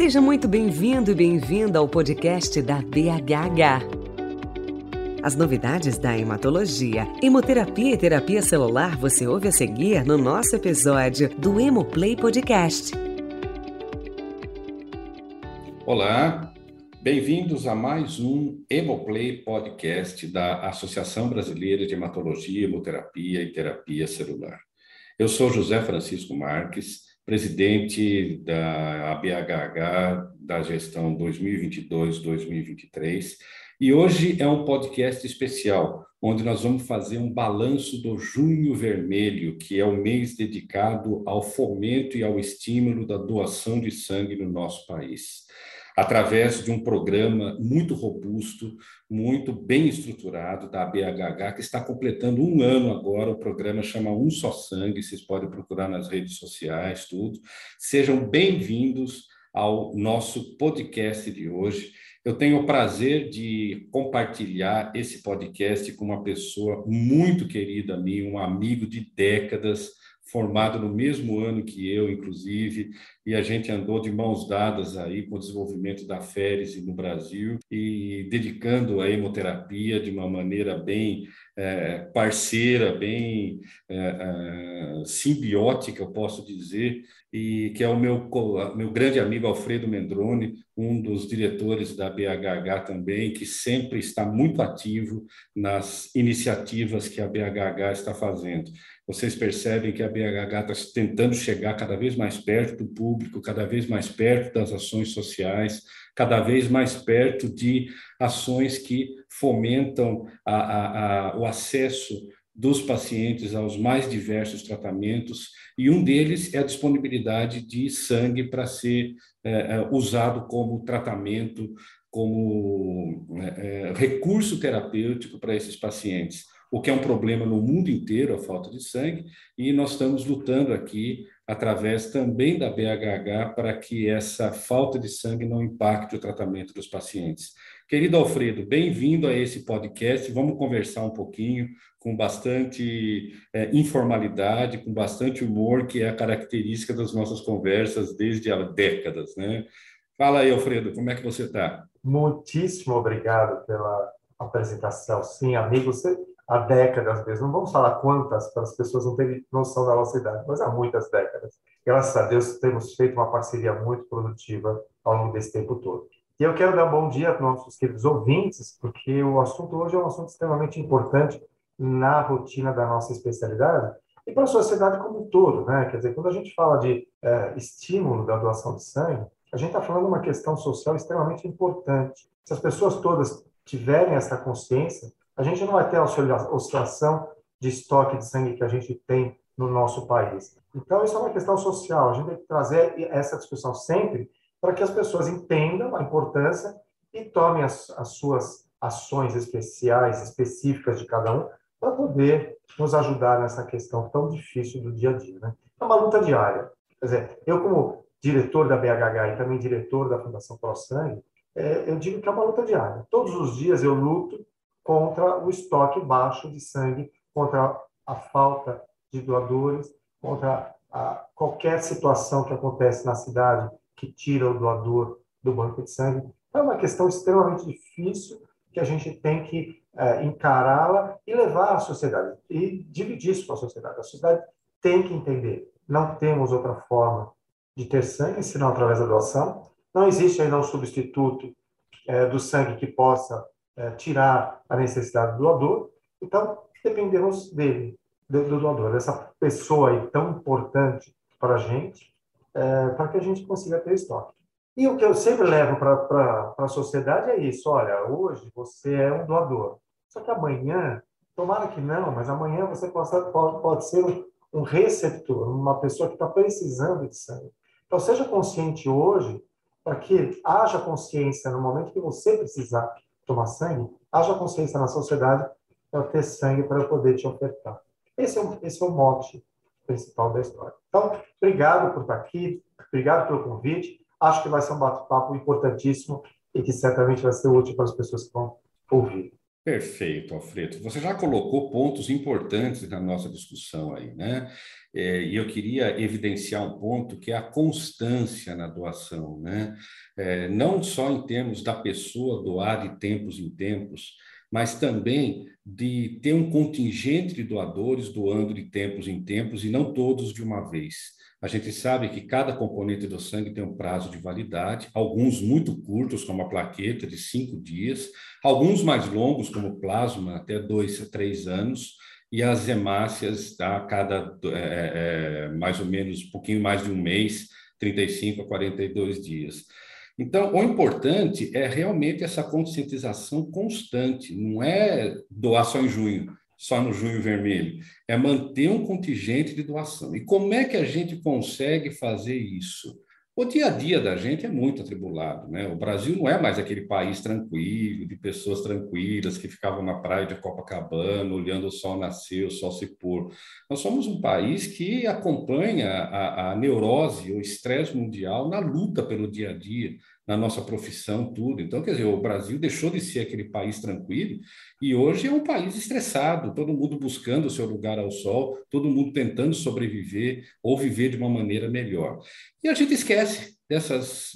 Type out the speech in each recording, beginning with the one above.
Seja muito bem-vindo e bem-vinda ao podcast da BHH. As novidades da hematologia, hemoterapia e terapia celular você ouve a seguir no nosso episódio do Hemoplay Podcast. Olá, bem-vindos a mais um Hemoplay Podcast da Associação Brasileira de Hematologia, Hemoterapia e Terapia Celular. Eu sou José Francisco Marques, presidente da ABHH da gestão 2022-2023, e hoje é um podcast especial, onde nós vamos fazer um balanço do Junho Vermelho, que é o mês dedicado ao fomento e ao estímulo da doação de sangue no nosso país através de um programa muito robusto, muito bem estruturado da BHH, que está completando um ano agora. O programa chama Um Só Sangue, vocês podem procurar nas redes sociais, tudo. Sejam bem-vindos ao nosso podcast de hoje. Eu tenho o prazer de compartilhar esse podcast com uma pessoa muito querida a mim, um amigo de décadas, formado no mesmo ano que eu, inclusive, e a gente andou de mãos dadas aí com o desenvolvimento da Férise no Brasil e dedicando a hemoterapia de uma maneira bem é, parceira, bem é, é, simbiótica, eu posso dizer, e que é o meu, meu grande amigo Alfredo Mendrone, um dos diretores da BHH também, que sempre está muito ativo nas iniciativas que a BHH está fazendo. Vocês percebem que a BHH está tentando chegar cada vez mais perto do público, cada vez mais perto das ações sociais, cada vez mais perto de ações que fomentam a, a, a, o acesso dos pacientes aos mais diversos tratamentos, e um deles é a disponibilidade de sangue para ser é, é usado como tratamento, como é, é, recurso terapêutico para esses pacientes o que é um problema no mundo inteiro, a falta de sangue, e nós estamos lutando aqui, através também da BHH, para que essa falta de sangue não impacte o tratamento dos pacientes. Querido Alfredo, bem-vindo a esse podcast. Vamos conversar um pouquinho com bastante é, informalidade, com bastante humor, que é a característica das nossas conversas desde há décadas, né? Fala aí, Alfredo, como é que você está? Muitíssimo obrigado pela apresentação. Sim, amigo, você há décadas mesmo, não vamos falar quantas, para as pessoas não terem noção da nossa idade, mas há muitas décadas. Graças a Deus temos feito uma parceria muito produtiva ao longo desse tempo todo. E eu quero dar um bom dia para nossos queridos ouvintes, porque o assunto hoje é um assunto extremamente importante na rotina da nossa especialidade e para a sociedade como um todo, né? Quer dizer, quando a gente fala de é, estímulo da doação de sangue, a gente está falando de uma questão social extremamente importante. Se as pessoas todas tiverem essa consciência, a gente não vai ter a oscilação de estoque de sangue que a gente tem no nosso país. Então, isso é uma questão social. A gente tem que trazer essa discussão sempre para que as pessoas entendam a importância e tomem as, as suas ações especiais, específicas de cada um, para poder nos ajudar nessa questão tão difícil do dia a dia. Né? É uma luta diária. Quer dizer, eu, como diretor da BHH e também diretor da Fundação Pro Sangue, é, eu digo que é uma luta diária. Todos os dias eu luto contra o estoque baixo de sangue, contra a falta de doadores, contra a, qualquer situação que acontece na cidade que tira o doador do banco de sangue. É uma questão extremamente difícil que a gente tem que é, encará-la e levar à sociedade e dividir isso com a sociedade. A sociedade tem que entender, não temos outra forma de ter sangue senão através da doação. Não existe ainda um substituto é, do sangue que possa é, tirar a necessidade do doador. Então, dependemos dele, do, do doador, dessa pessoa aí tão importante para a gente, é, para que a gente consiga ter estoque. E o que eu sempre levo para a sociedade é isso: olha, hoje você é um doador, só que amanhã, tomara que não, mas amanhã você possa, pode, pode ser um receptor, uma pessoa que está precisando de sangue. Então, seja consciente hoje, para que haja consciência no momento que você precisar tomar sangue, haja consciência na sociedade para ter sangue para poder te ofertar. Esse é, esse é o mote principal da história. Então, obrigado por estar aqui, obrigado pelo convite. Acho que vai ser um bate-papo importantíssimo e que certamente vai ser útil para as pessoas que vão ouvir. Perfeito, Alfredo. Você já colocou pontos importantes na nossa discussão aí, né? É, e eu queria evidenciar um ponto que é a constância na doação, né? É, não só em termos da pessoa doar de tempos em tempos, mas também de ter um contingente de doadores doando de tempos em tempos e não todos de uma vez. A gente sabe que cada componente do sangue tem um prazo de validade, alguns muito curtos, como a plaqueta, de cinco dias, alguns mais longos, como plasma, até dois a três anos, e as hemácias a cada é, é, mais ou menos um pouquinho mais de um mês, 35 a 42 dias. Então, o importante é realmente essa conscientização constante, não é doar só em junho só no Junho Vermelho, é manter um contingente de doação. E como é que a gente consegue fazer isso? O dia a dia da gente é muito atribulado, né? O Brasil não é mais aquele país tranquilo, de pessoas tranquilas que ficavam na praia de Copacabana, olhando o sol nascer, o sol se pôr. Nós somos um país que acompanha a, a neurose, o estresse mundial na luta pelo dia a dia, na nossa profissão, tudo. Então, quer dizer, o Brasil deixou de ser aquele país tranquilo e hoje é um país estressado, todo mundo buscando o seu lugar ao sol, todo mundo tentando sobreviver ou viver de uma maneira melhor. E a gente esquece dessas,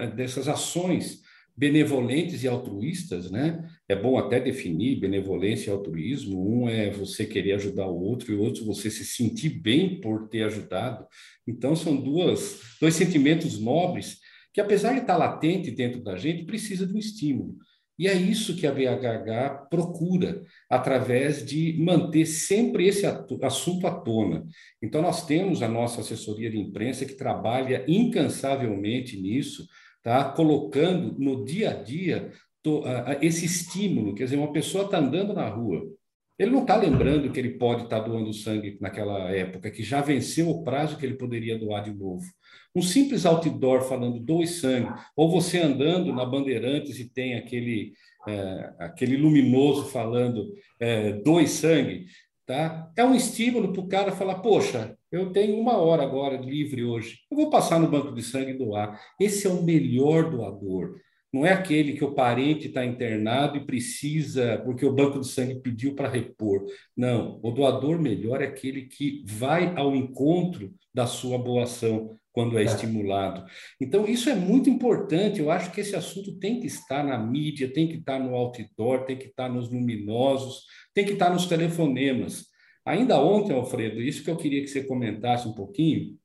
eh, dessas ações benevolentes e altruístas, né? É bom até definir benevolência e altruísmo. Um é você querer ajudar o outro e o outro você se sentir bem por ter ajudado. Então são duas dois sentimentos nobres que apesar de estar latente dentro da gente, precisa de um estímulo. E é isso que a BHH procura, através de manter sempre esse assunto à tona. Então, nós temos a nossa assessoria de imprensa que trabalha incansavelmente nisso, tá? colocando no dia a dia esse estímulo. Quer dizer, uma pessoa está andando na rua, ele não está lembrando que ele pode estar tá doando sangue naquela época, que já venceu o prazo que ele poderia doar de novo. Um simples outdoor falando doe sangue, ou você andando na Bandeirantes e tem aquele, é, aquele luminoso falando é, doe sangue, tá? é um estímulo para o cara falar: poxa, eu tenho uma hora agora livre hoje, eu vou passar no banco de sangue e doar. Esse é o melhor doador. Não é aquele que o parente está internado e precisa, porque o banco de sangue pediu para repor. Não, o doador melhor é aquele que vai ao encontro da sua boa ação quando é, é estimulado. Então, isso é muito importante. Eu acho que esse assunto tem que estar na mídia, tem que estar no outdoor, tem que estar nos luminosos, tem que estar nos telefonemas. Ainda ontem, Alfredo, isso que eu queria que você comentasse um pouquinho,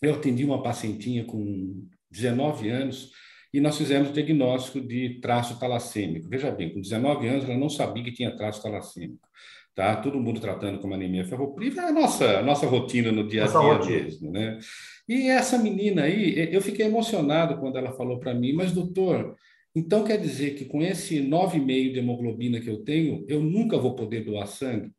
eu atendi uma pacientinha com 19 anos e nós fizemos o diagnóstico de traço talassêmico. Veja bem, com 19 anos ela não sabia que tinha traço talassêmico. Tá? Todo mundo tratando como anemia ferropriva, é a nossa, a nossa rotina no dia a dia mesmo, né? E essa menina aí, eu fiquei emocionado quando ela falou para mim, mas doutor, então quer dizer que com esse 9,5 de hemoglobina que eu tenho, eu nunca vou poder doar sangue?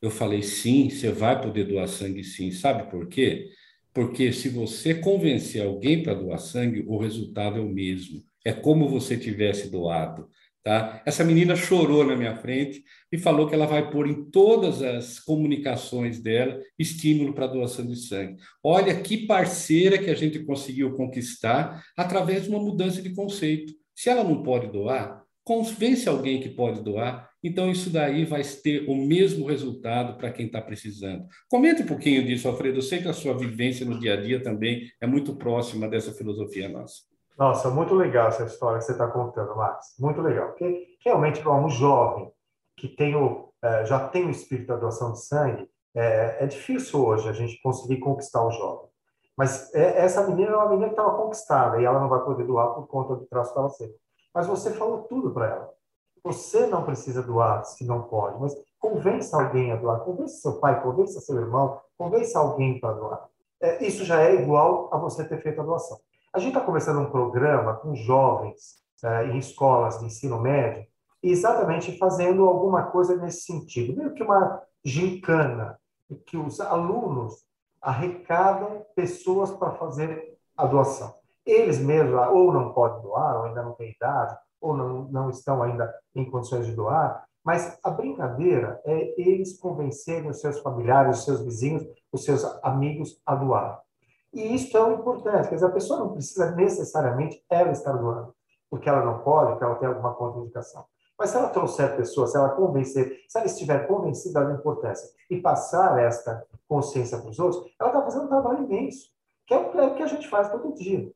Eu falei, sim, você vai poder doar sangue sim. Sabe por quê? Porque se você convencer alguém para doar sangue, o resultado é o mesmo. É como você tivesse doado. Tá? Essa menina chorou na minha frente e falou que ela vai pôr em todas as comunicações dela estímulo para doação de sangue. Olha que parceira que a gente conseguiu conquistar através de uma mudança de conceito. Se ela não pode doar, convence alguém que pode doar então, isso daí vai ter o mesmo resultado para quem está precisando. Comente um pouquinho disso, Alfredo. Eu sei que a sua vivência no dia a dia também é muito próxima dessa filosofia nossa. Nossa, muito legal essa história que você está contando, Max. Muito legal. Porque realmente, para um jovem que tem o, é, já tem o espírito da doação de sangue, é, é difícil hoje a gente conseguir conquistar o jovem. Mas é, essa menina é uma menina que estava conquistada e ela não vai poder doar por conta do traço que ela Mas você falou tudo para ela você não precisa doar se não pode, mas convença alguém a doar, convença seu pai, convença seu irmão, convença alguém para doar. É, isso já é igual a você ter feito a doação. A gente está começando um programa com jovens é, em escolas de ensino médio, exatamente fazendo alguma coisa nesse sentido, meio que uma gincana, que os alunos arrecadam pessoas para fazer a doação. Eles mesmos ou não podem doar, ou ainda não têm idade, ou não, não estão ainda em condições de doar, mas a brincadeira é eles convencerem os seus familiares, os seus vizinhos, os seus amigos a doar. E isso é o importante, quer dizer, a pessoa não precisa necessariamente ela estar doando, porque ela não pode, porque ela tem alguma contraindicação. Mas se ela trouxer pessoas, se ela convencer, se ela estiver convencida da importância e passar esta consciência para os outros, ela está fazendo um trabalho imenso, que é o que a gente faz todo dia.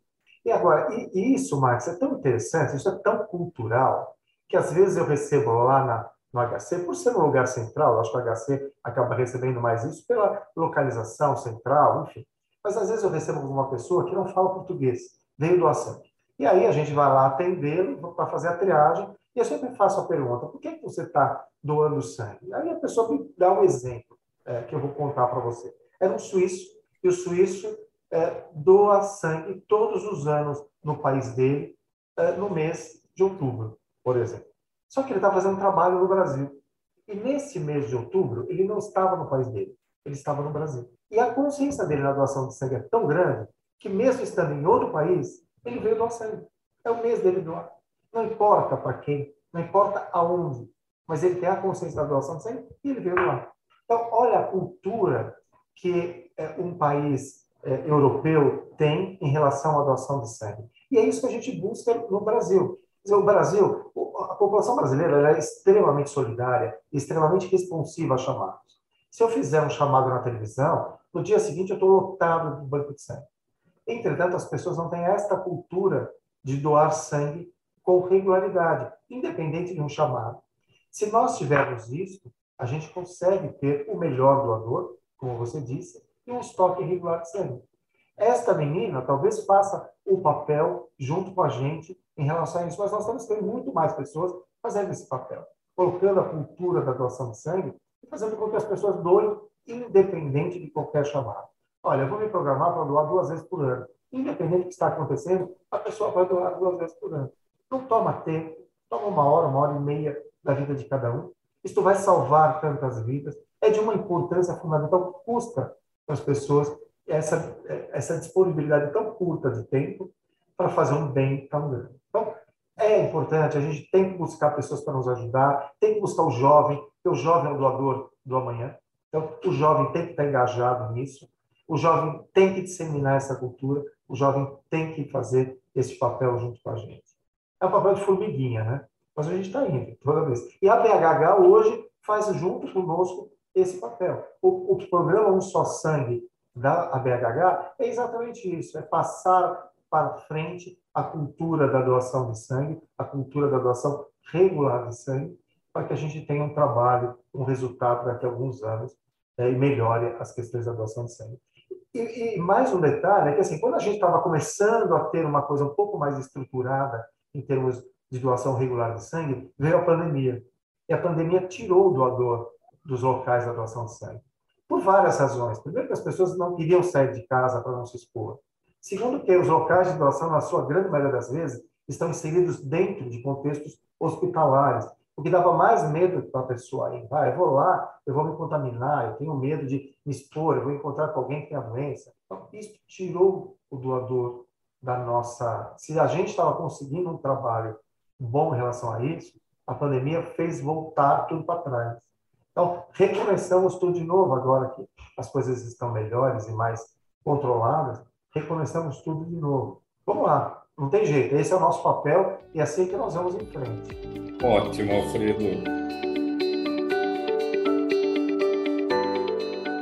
E agora, e isso, Marcos, é tão interessante, isso é tão cultural, que às vezes eu recebo lá na, no HC, por ser um lugar central, acho que o HC acaba recebendo mais isso pela localização central, enfim. Mas às vezes eu recebo uma pessoa que não fala português, veio do sangue. E aí a gente vai lá atendê-lo para fazer a triagem, e eu sempre faço a pergunta: por que, que você está doando sangue? Aí a pessoa me dá um exemplo é, que eu vou contar para você. Era um suíço, e o suíço é, doa sangue todos os anos no país dele, é, no mês de outubro, por exemplo. Só que ele está fazendo trabalho no Brasil. E nesse mês de outubro, ele não estava no país dele, ele estava no Brasil. E a consciência dele na doação de sangue é tão grande que, mesmo estando em outro país, ele veio doar sangue. É o mês dele doar. Não importa para quem, não importa aonde, mas ele tem a consciência da doação de sangue e ele veio doar. Então, olha a cultura que é, um país é, europeu tem em relação à doação de sangue. E é isso que a gente busca no Brasil. Dizer, o Brasil, a população brasileira é extremamente solidária, extremamente responsiva a chamados. Se eu fizer um chamado na televisão, no dia seguinte eu estou lotado de banco de sangue. Entretanto, as pessoas não têm esta cultura de doar sangue com regularidade, independente de um chamado. Se nós tivermos isso, a gente consegue ter o melhor doador, como você disse, e um estoque regular de sangue. Esta menina talvez faça o papel junto com a gente em relação a isso, mas nós que ter muito mais pessoas fazendo esse papel, colocando a cultura da doação de sangue e fazendo com que as pessoas doem independente de qualquer chamado. Olha, eu vou me programar para doar duas vezes por ano. Independente do que está acontecendo, a pessoa vai doar duas vezes por ano. Não toma tempo, toma uma hora, uma hora e meia da vida de cada um. Isto vai salvar tantas vidas. É de uma importância fundamental. Custa as pessoas essa, essa disponibilidade tão curta de tempo para fazer um bem tão grande. Então, é importante, a gente tem que buscar pessoas para nos ajudar, tem que buscar o jovem, porque o jovem é o doador do amanhã. Então, o jovem tem que estar engajado nisso, o jovem tem que disseminar essa cultura, o jovem tem que fazer esse papel junto com a gente. É um papel de formiguinha, né? Mas a gente está indo toda vez. E a BHH hoje faz junto conosco esse papel. O, o programa Um Só Sangue da ABHH é exatamente isso, é passar para frente a cultura da doação de sangue, a cultura da doação regular de sangue, para que a gente tenha um trabalho, um resultado daqui a alguns anos é, e melhore as questões da doação de sangue. E, e, mais um detalhe é que assim, quando a gente estava começando a ter uma coisa um pouco mais estruturada em termos de doação regular de sangue, veio a pandemia. E a pandemia tirou o doador dos locais da doação de sangue. Por várias razões. Primeiro, que as pessoas não queriam sair de casa para não se expor. Segundo, que os locais de doação, na sua grande maioria das vezes, estão inseridos dentro de contextos hospitalares, o que dava mais medo para a pessoa ir. Ah, eu vou lá, eu vou me contaminar, eu tenho medo de me expor, eu vou encontrar com alguém que tem a doença. Então, isso tirou o doador da nossa. Se a gente estava conseguindo um trabalho bom em relação a isso, a pandemia fez voltar tudo para trás. Então, recomeçamos tudo de novo agora que as coisas estão melhores e mais controladas, recomeçamos tudo de novo. Vamos lá, não tem jeito, esse é o nosso papel e é assim que nós vamos em frente. Ótimo, Alfredo.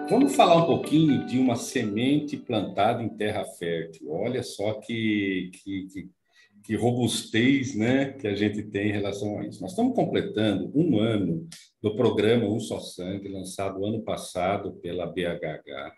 Vamos falar um pouquinho de uma semente plantada em terra fértil. Olha só que, que, que, que robustez né, que a gente tem em relação a isso. Nós estamos completando um ano do programa Um Só Sangue, lançado ano passado pela BHH.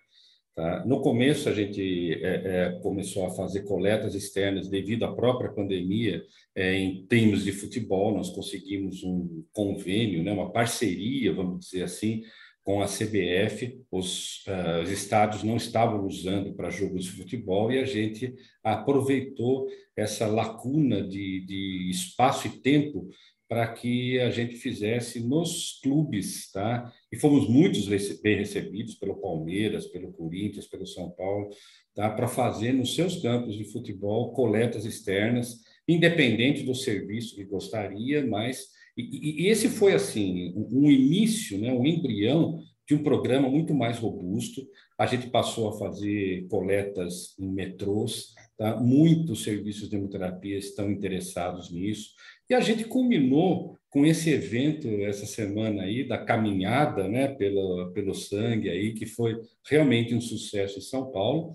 Tá? No começo, a gente é, é, começou a fazer coletas externas devido à própria pandemia é, em termos de futebol. Nós conseguimos um convênio, né, uma parceria, vamos dizer assim, com a CBF. Os, uh, os estádios não estavam usando para jogos de futebol e a gente aproveitou essa lacuna de, de espaço e tempo para que a gente fizesse nos clubes, tá? E fomos muitos bem recebidos pelo Palmeiras, pelo Corinthians, pelo São Paulo, tá? Para fazer nos seus campos de futebol coletas externas, independente do serviço que gostaria, mas e, e esse foi assim um início, né? Um embrião de um programa muito mais robusto. A gente passou a fazer coletas em metrôs, tá? Muitos serviços de hemoterapia estão interessados nisso. E a gente culminou com esse evento essa semana aí da caminhada, né, pelo pelo sangue aí que foi realmente um sucesso em São Paulo.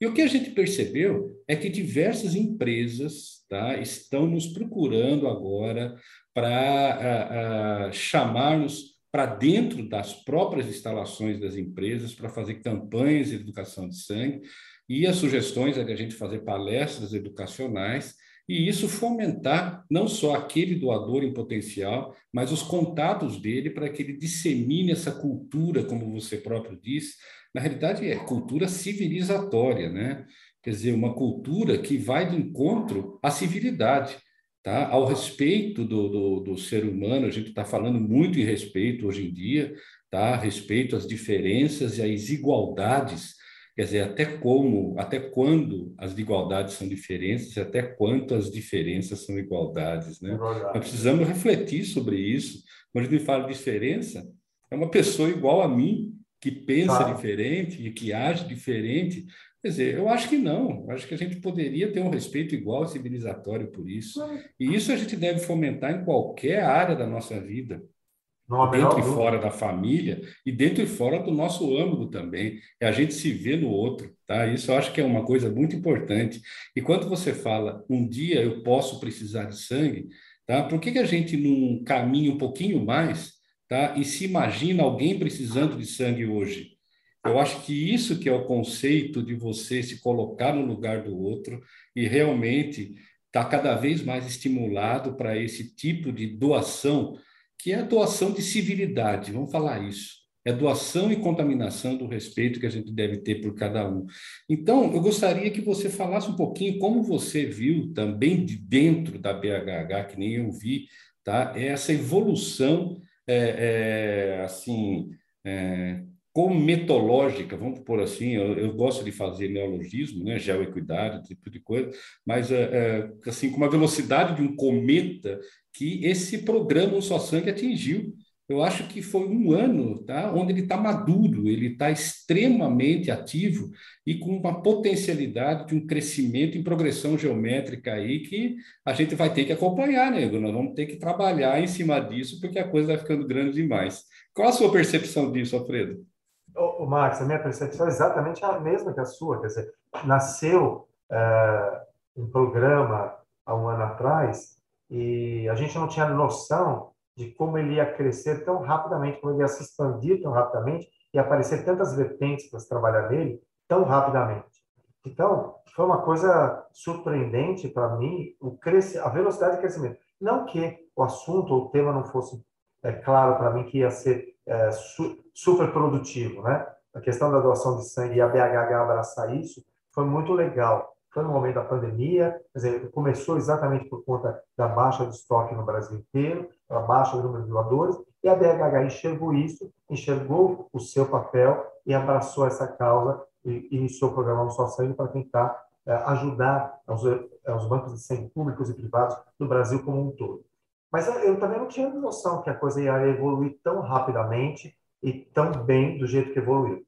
E o que a gente percebeu é que diversas empresas tá, estão nos procurando agora para chamar-nos para dentro das próprias instalações das empresas para fazer campanhas de educação de sangue. E as sugestões é de a gente fazer palestras educacionais e isso fomentar não só aquele doador em potencial, mas os contatos dele para que ele dissemine essa cultura, como você próprio disse. Na realidade, é cultura civilizatória, né? Quer dizer, uma cultura que vai de encontro à civilidade, tá? ao respeito do, do, do ser humano. A gente está falando muito em respeito hoje em dia, tá? respeito às diferenças e às desigualdades Quer dizer, até como, até quando as igualdades são diferenças e até quanto as diferenças são igualdades, né? Nós precisamos refletir sobre isso. Quando a gente fala de diferença, é uma pessoa igual a mim, que pensa diferente e que age diferente. Quer dizer, eu acho que não. Eu acho que a gente poderia ter um respeito igual civilizatório por isso. E isso a gente deve fomentar em qualquer área da nossa vida dentro e fora da família e dentro e fora do nosso âmbito também. É a gente se vê no outro, tá? Isso eu acho que é uma coisa muito importante. E quando você fala, um dia eu posso precisar de sangue, tá? Por que, que a gente não caminha um pouquinho mais, tá? E se imagina alguém precisando de sangue hoje? Eu acho que isso que é o conceito de você se colocar no lugar do outro e realmente estar tá cada vez mais estimulado para esse tipo de doação que é a doação de civilidade, vamos falar isso. É doação e contaminação do respeito que a gente deve ter por cada um. Então, eu gostaria que você falasse um pouquinho como você viu também de dentro da BHH, que nem eu vi, tá? essa evolução, é, é, assim, é, cometológica, vamos por assim, eu, eu, gosto de fazer neologismo, né, geoequidade, tipo de coisa, mas é, assim, com uma velocidade de um cometa que esse programa Um Só Sangue atingiu. Eu acho que foi um ano tá, onde ele está maduro, ele está extremamente ativo e com uma potencialidade de um crescimento em progressão geométrica aí que a gente vai ter que acompanhar, nego. Nós vamos ter que trabalhar em cima disso, porque a coisa vai ficando grande demais. Qual a sua percepção disso, Alfredo? O, Max, a minha percepção é exatamente a mesma que a sua. Quer dizer, nasceu é, um programa há um ano atrás e a gente não tinha noção de como ele ia crescer tão rapidamente, como ele ia se expandir tão rapidamente e aparecer tantas vertentes para se trabalhar nele tão rapidamente. Então, foi uma coisa surpreendente para mim o cresce, a velocidade de crescimento. Não que o assunto ou o tema não fosse é, claro para mim que ia ser é, su, super produtivo, né? A questão da doação de sangue e a BHH abraçar isso foi muito legal foi no momento da pandemia, quer dizer, começou exatamente por conta da baixa de estoque no Brasil inteiro, a baixa do número de doadores, e a DHH enxergou isso, enxergou o seu papel e abraçou essa causa e iniciou o programa Um Só Sangue para tentar é, ajudar é, os bancos de sangue públicos e privados do Brasil como um todo. Mas eu também não tinha noção que a coisa ia evoluir tão rapidamente e tão bem do jeito que evoluiu.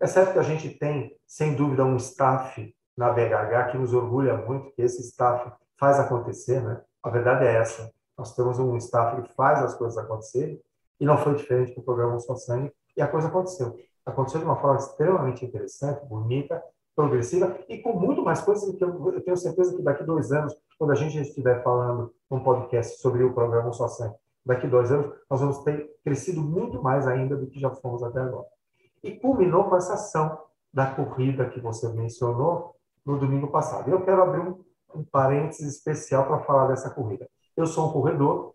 É certo que a gente tem, sem dúvida, um staff na BHH que nos orgulha muito, que esse staff faz acontecer, né? A verdade é essa. Nós temos um staff que faz as coisas acontecerem e não foi diferente do programa Só Sangue e a coisa aconteceu. Aconteceu de uma forma extremamente interessante, bonita, progressiva e com muito mais coisas que eu, eu tenho certeza que daqui dois anos, quando a gente estiver falando um podcast sobre o programa Só Sangue, daqui dois anos nós vamos ter crescido muito mais ainda do que já fomos até agora. E culminou com essa ação da corrida que você mencionou, no domingo passado. Eu quero abrir um, um parênteses especial para falar dessa corrida. Eu sou um corredor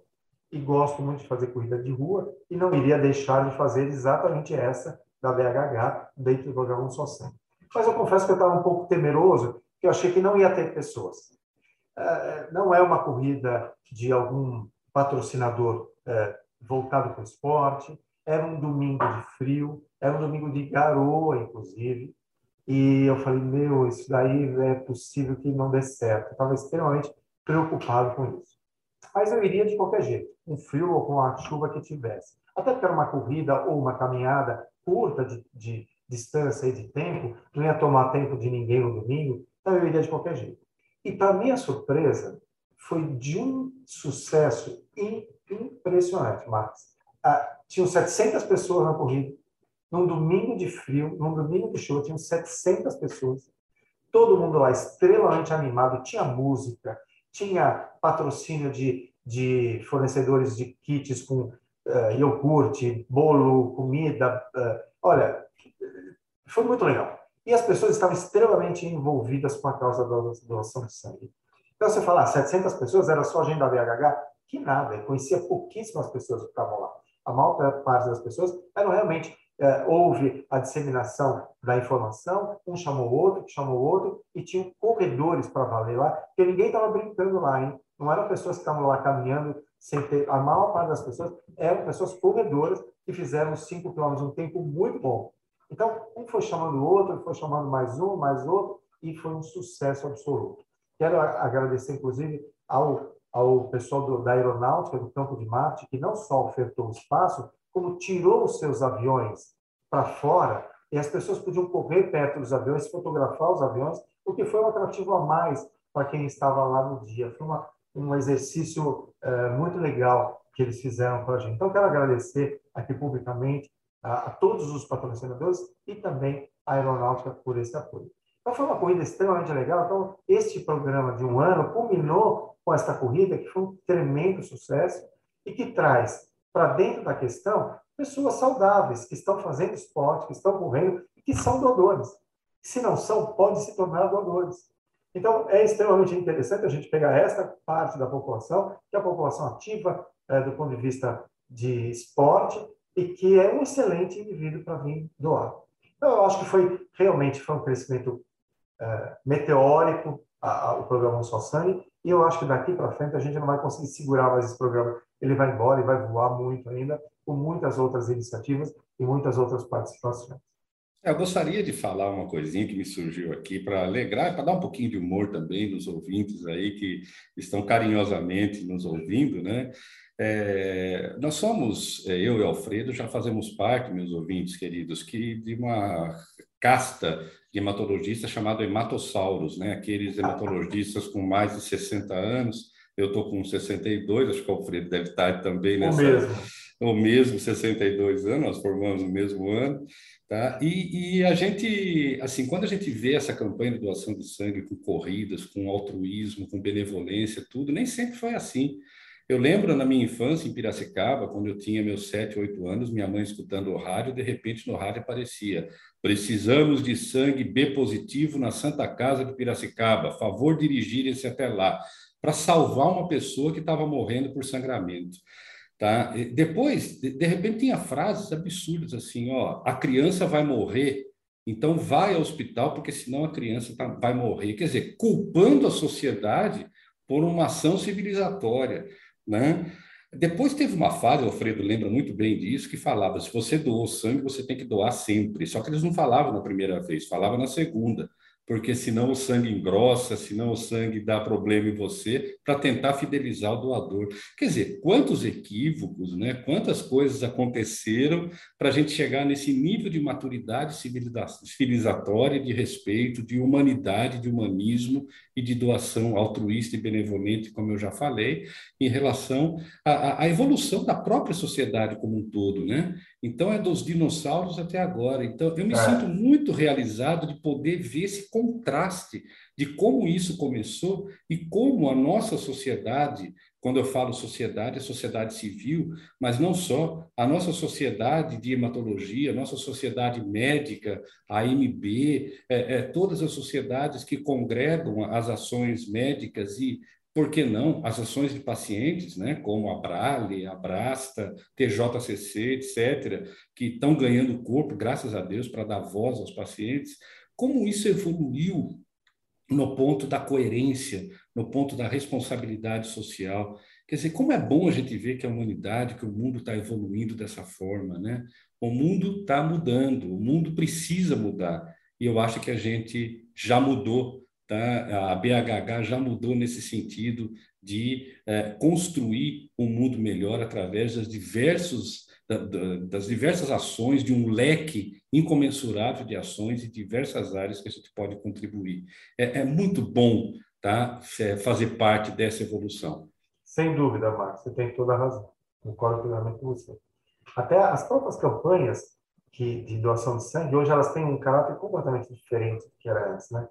e gosto muito de fazer corrida de rua e não iria deixar de fazer exatamente essa da BHH dentro do programa Só Sangue. Mas eu confesso que eu estava um pouco temeroso, que eu achei que não ia ter pessoas. É, não é uma corrida de algum patrocinador é, voltado para o esporte, era um domingo de frio, era um domingo de garoa, inclusive, e eu falei, meu, isso daí é possível que não dê certo. estava extremamente preocupado com isso. Mas eu iria de qualquer jeito, com frio ou com a chuva que tivesse. Até porque era uma corrida ou uma caminhada curta de, de distância e de tempo, não ia tomar tempo de ninguém no domingo, então eu iria de qualquer jeito. E para minha surpresa, foi de um sucesso impressionante, Marcos. Ah, tinham 700 pessoas na corrida. Num domingo de frio, num domingo de chuva, tinham 700 pessoas. Todo mundo lá extremamente animado. Tinha música, tinha patrocínio de, de fornecedores de kits com uh, iogurte, bolo, comida. Uh, olha, foi muito legal. E as pessoas estavam extremamente envolvidas com a causa da doação de sangue. Então, você fala, ah, 700 pessoas, era só gente da BHH? Que nada, eu conhecia pouquíssimas pessoas que estavam lá. A maior parte das pessoas eram realmente é, houve a disseminação da informação, um chamou o outro, chamou o outro, e tinham corredores para valer lá, porque ninguém estava brincando lá, hein? Não eram pessoas que estavam lá caminhando sem ter. A maior parte das pessoas eram pessoas corredoras que fizeram 5 quilômetros, um tempo muito bom. Então, um foi chamando o outro, foi chamando mais um, mais outro, e foi um sucesso absoluto. Quero agradecer, inclusive, ao, ao pessoal do, da Aeronáutica, do Campo de Marte, que não só ofertou o espaço, como tirou os seus aviões para fora e as pessoas podiam correr perto dos aviões, fotografar os aviões, o que foi um atrativo a mais para quem estava lá no dia. Foi uma, um exercício é, muito legal que eles fizeram para a gente. Então, quero agradecer aqui publicamente a, a, todos os patrocinadores e também a Aeronáutica por esse apoio. Então, foi uma corrida extremamente legal. Então, este programa de um ano culminou com esta corrida, que foi um tremendo sucesso e que traz para dentro da questão pessoas saudáveis, que estão fazendo esporte, que estão correndo e que são doadores. Se não são, podem se tornar doadores. Então, é extremamente interessante a gente pegar essa parte da população, que é a população ativa é, do ponto de vista de esporte e que é um excelente indivíduo para vir doar. Então, eu acho que foi realmente foi um crescimento é, meteórico a, a, o programa Só Sangue e eu acho que daqui para frente a gente não vai conseguir segurar mais esse programa ele vai embora e vai voar muito ainda, com muitas outras iniciativas e muitas outras participações. Eu gostaria de falar uma coisinha que me surgiu aqui para alegrar, para dar um pouquinho de humor também nos ouvintes aí que estão carinhosamente nos ouvindo, né? É, nós somos, é, eu e Alfredo, já fazemos parte, meus ouvintes queridos, que de uma casta de hematologistas chamado hematossauros, né? Aqueles hematologistas com mais de 60 anos eu estou com 62, acho que o Alfredo deve estar também nessa. O mesmo. O mesmo, 62 anos, nós formamos no mesmo ano. Tá? E, e, a gente, assim, quando a gente vê essa campanha de doação de sangue com corridas, com altruísmo, com benevolência, tudo, nem sempre foi assim. Eu lembro na minha infância em Piracicaba, quando eu tinha meus 7, 8 anos, minha mãe escutando o rádio, de repente no rádio aparecia: precisamos de sangue B positivo na Santa Casa de Piracicaba, favor dirigirem-se até lá para salvar uma pessoa que estava morrendo por sangramento. Tá? Depois, de, de, repente, tinha frases absurdas assim: ó, a criança vai morrer, então vai ao hospital, porque senão a criança tá, vai morrer. Quer dizer, culpando a sociedade por uma ação civilizatória. Né? Depois teve uma fase, o Alfredo lembra muito bem disso, que falava: se você doou sangue, você tem que doar sempre. Só que eles não falavam na primeira vez, falavam na segunda porque senão o sangue engrossa, senão o sangue dá problema em você, para tentar fidelizar o doador. Quer dizer, quantos equívocos, né? quantas coisas aconteceram para a gente chegar nesse nível de maturidade civilizatória, de respeito, de humanidade, de humanismo e de doação altruísta e benevolente, como eu já falei, em relação à, à evolução da própria sociedade como um todo, né? Então, é dos dinossauros até agora. Então, eu me é. sinto muito realizado de poder ver esse contraste de como isso começou e como a nossa sociedade, quando eu falo sociedade, é sociedade civil, mas não só, a nossa sociedade de hematologia, a nossa sociedade médica, a AMB, é, é, todas as sociedades que congregam as ações médicas e por que não, as ações de pacientes, né, como a Brale, a Brasta, TJCC, etc., que estão ganhando corpo, graças a Deus, para dar voz aos pacientes, como isso evoluiu no ponto da coerência, no ponto da responsabilidade social. Quer dizer, como é bom a gente ver que a humanidade, que o mundo está evoluindo dessa forma, né? O mundo está mudando, o mundo precisa mudar. E eu acho que a gente já mudou Tá? A BHH já mudou nesse sentido de é, construir um mundo melhor através das, diversos, da, da, das diversas ações, de um leque incomensurável de ações e diversas áreas que a gente pode contribuir. É, é muito bom tá? fazer parte dessa evolução. Sem dúvida, Marcos, você tem toda a razão. Concordo plenamente com você. Até as próprias campanhas que, de doação de sangue, hoje elas têm um caráter completamente diferente do que era antes, né?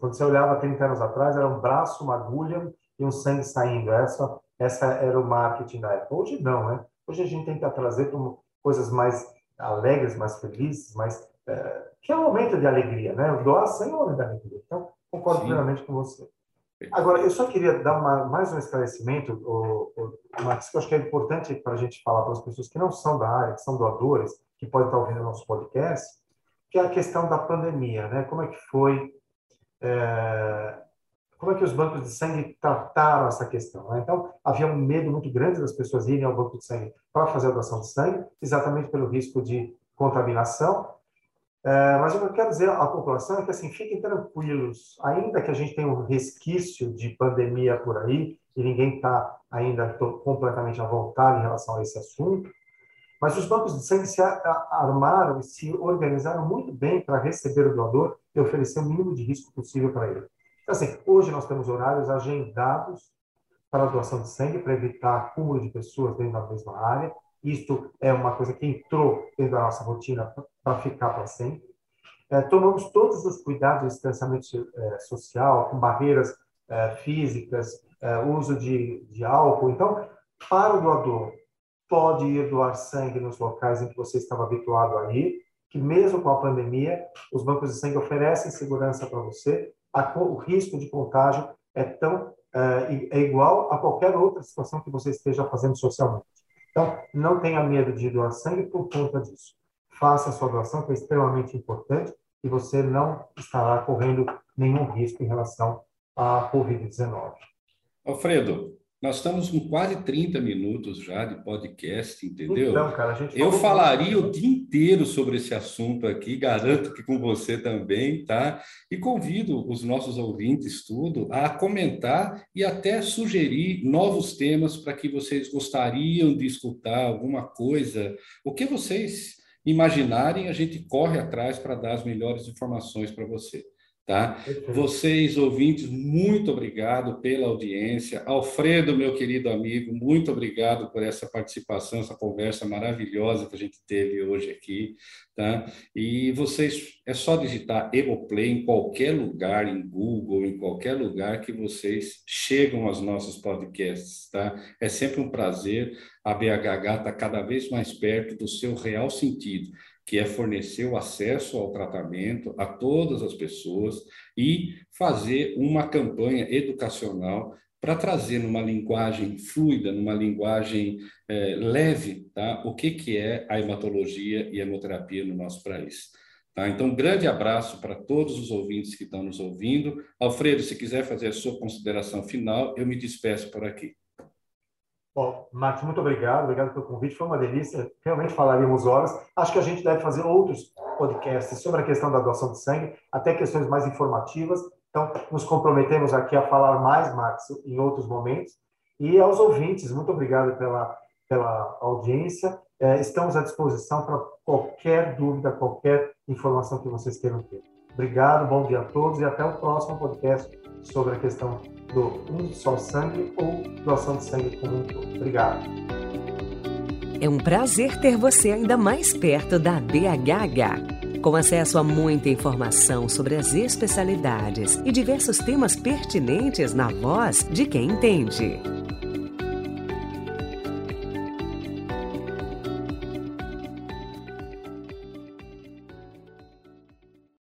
Quando você olhava 30 anos atrás, era um braço, uma agulha e um sangue saindo. Essa, essa era o marketing da época. Hoje não, né? Hoje a gente tenta trazer coisas mais alegres, mais felizes, mais é, que é um momento de alegria, né? Doar sangue é um momento de alegria. Então, concordo Sim. plenamente com você. Agora, eu só queria dar uma, mais um esclarecimento, o, o, Marcos, que eu acho que é importante para a gente falar para as pessoas que não são da área, que são doadores, que podem estar ouvindo o nosso podcast, que é a questão da pandemia, né? Como é que foi, é, como é que os bancos de sangue trataram essa questão? Né? Então, havia um medo muito grande das pessoas irem ao banco de sangue para fazer a doação de sangue, exatamente pelo risco de contaminação, é, mas o que eu quero dizer à população é que, assim, fiquem tranquilos, ainda que a gente tenha um resquício de pandemia por aí, e ninguém está ainda completamente à vontade em relação a esse assunto, mas os bancos de sangue se armaram e se organizaram muito bem para receber o doador e oferecer o mínimo de risco possível para ele. Então, assim, hoje nós temos horários agendados para a doação de sangue, para evitar acúmulo de pessoas dentro da mesma área. Isto é uma coisa que entrou dentro da nossa rotina para ficar para sempre. É, tomamos todos os cuidados de distanciamento é, social, com barreiras é, físicas, é, uso de, de álcool. Então, para o doador, pode ir doar sangue nos locais em que você estava habituado a ir, que mesmo com a pandemia, os bancos de sangue oferecem segurança para você, a, o risco de contágio é tão é, é igual a qualquer outra situação que você esteja fazendo socialmente. Então, não tenha medo de doar sangue por conta disso. Faça a sua doação, que é extremamente importante, e você não estará correndo nenhum risco em relação à Covid-19. Alfredo, nós estamos com quase 30 minutos já de podcast, entendeu? Então, cara, a gente Eu falaria o dia inteiro sobre esse assunto aqui, garanto que com você também, tá? E convido os nossos ouvintes tudo a comentar e até sugerir novos temas para que vocês gostariam de escutar alguma coisa, o que vocês imaginarem, a gente corre atrás para dar as melhores informações para você. Tá? Vocês, ouvintes, muito obrigado pela audiência. Alfredo, meu querido amigo, muito obrigado por essa participação, essa conversa maravilhosa que a gente teve hoje aqui. Tá? E vocês, é só digitar Emoplay em qualquer lugar, em Google, em qualquer lugar que vocês chegam aos nossos podcasts. Tá? É sempre um prazer. A BHH está cada vez mais perto do seu real sentido que é fornecer o acesso ao tratamento a todas as pessoas e fazer uma campanha educacional para trazer numa linguagem fluida, numa linguagem é, leve, tá? o que, que é a hematologia e a hemoterapia no nosso país. Tá? Então, grande abraço para todos os ouvintes que estão nos ouvindo. Alfredo, se quiser fazer a sua consideração final, eu me despeço por aqui. Bom, Marcos, muito obrigado, obrigado pelo convite, foi uma delícia, realmente falaríamos horas. Acho que a gente deve fazer outros podcasts sobre a questão da doação de sangue, até questões mais informativas. Então, nos comprometemos aqui a falar mais, Marcos, em outros momentos. E aos ouvintes, muito obrigado pela, pela audiência. É, estamos à disposição para qualquer dúvida, qualquer informação que vocês queiram ter. Obrigado, bom dia a todos e até o próximo podcast sobre a questão do um só sangue ou doação de sangue como um todo. Obrigado. É um prazer ter você ainda mais perto da BHH. Com acesso a muita informação sobre as especialidades e diversos temas pertinentes na voz de quem entende.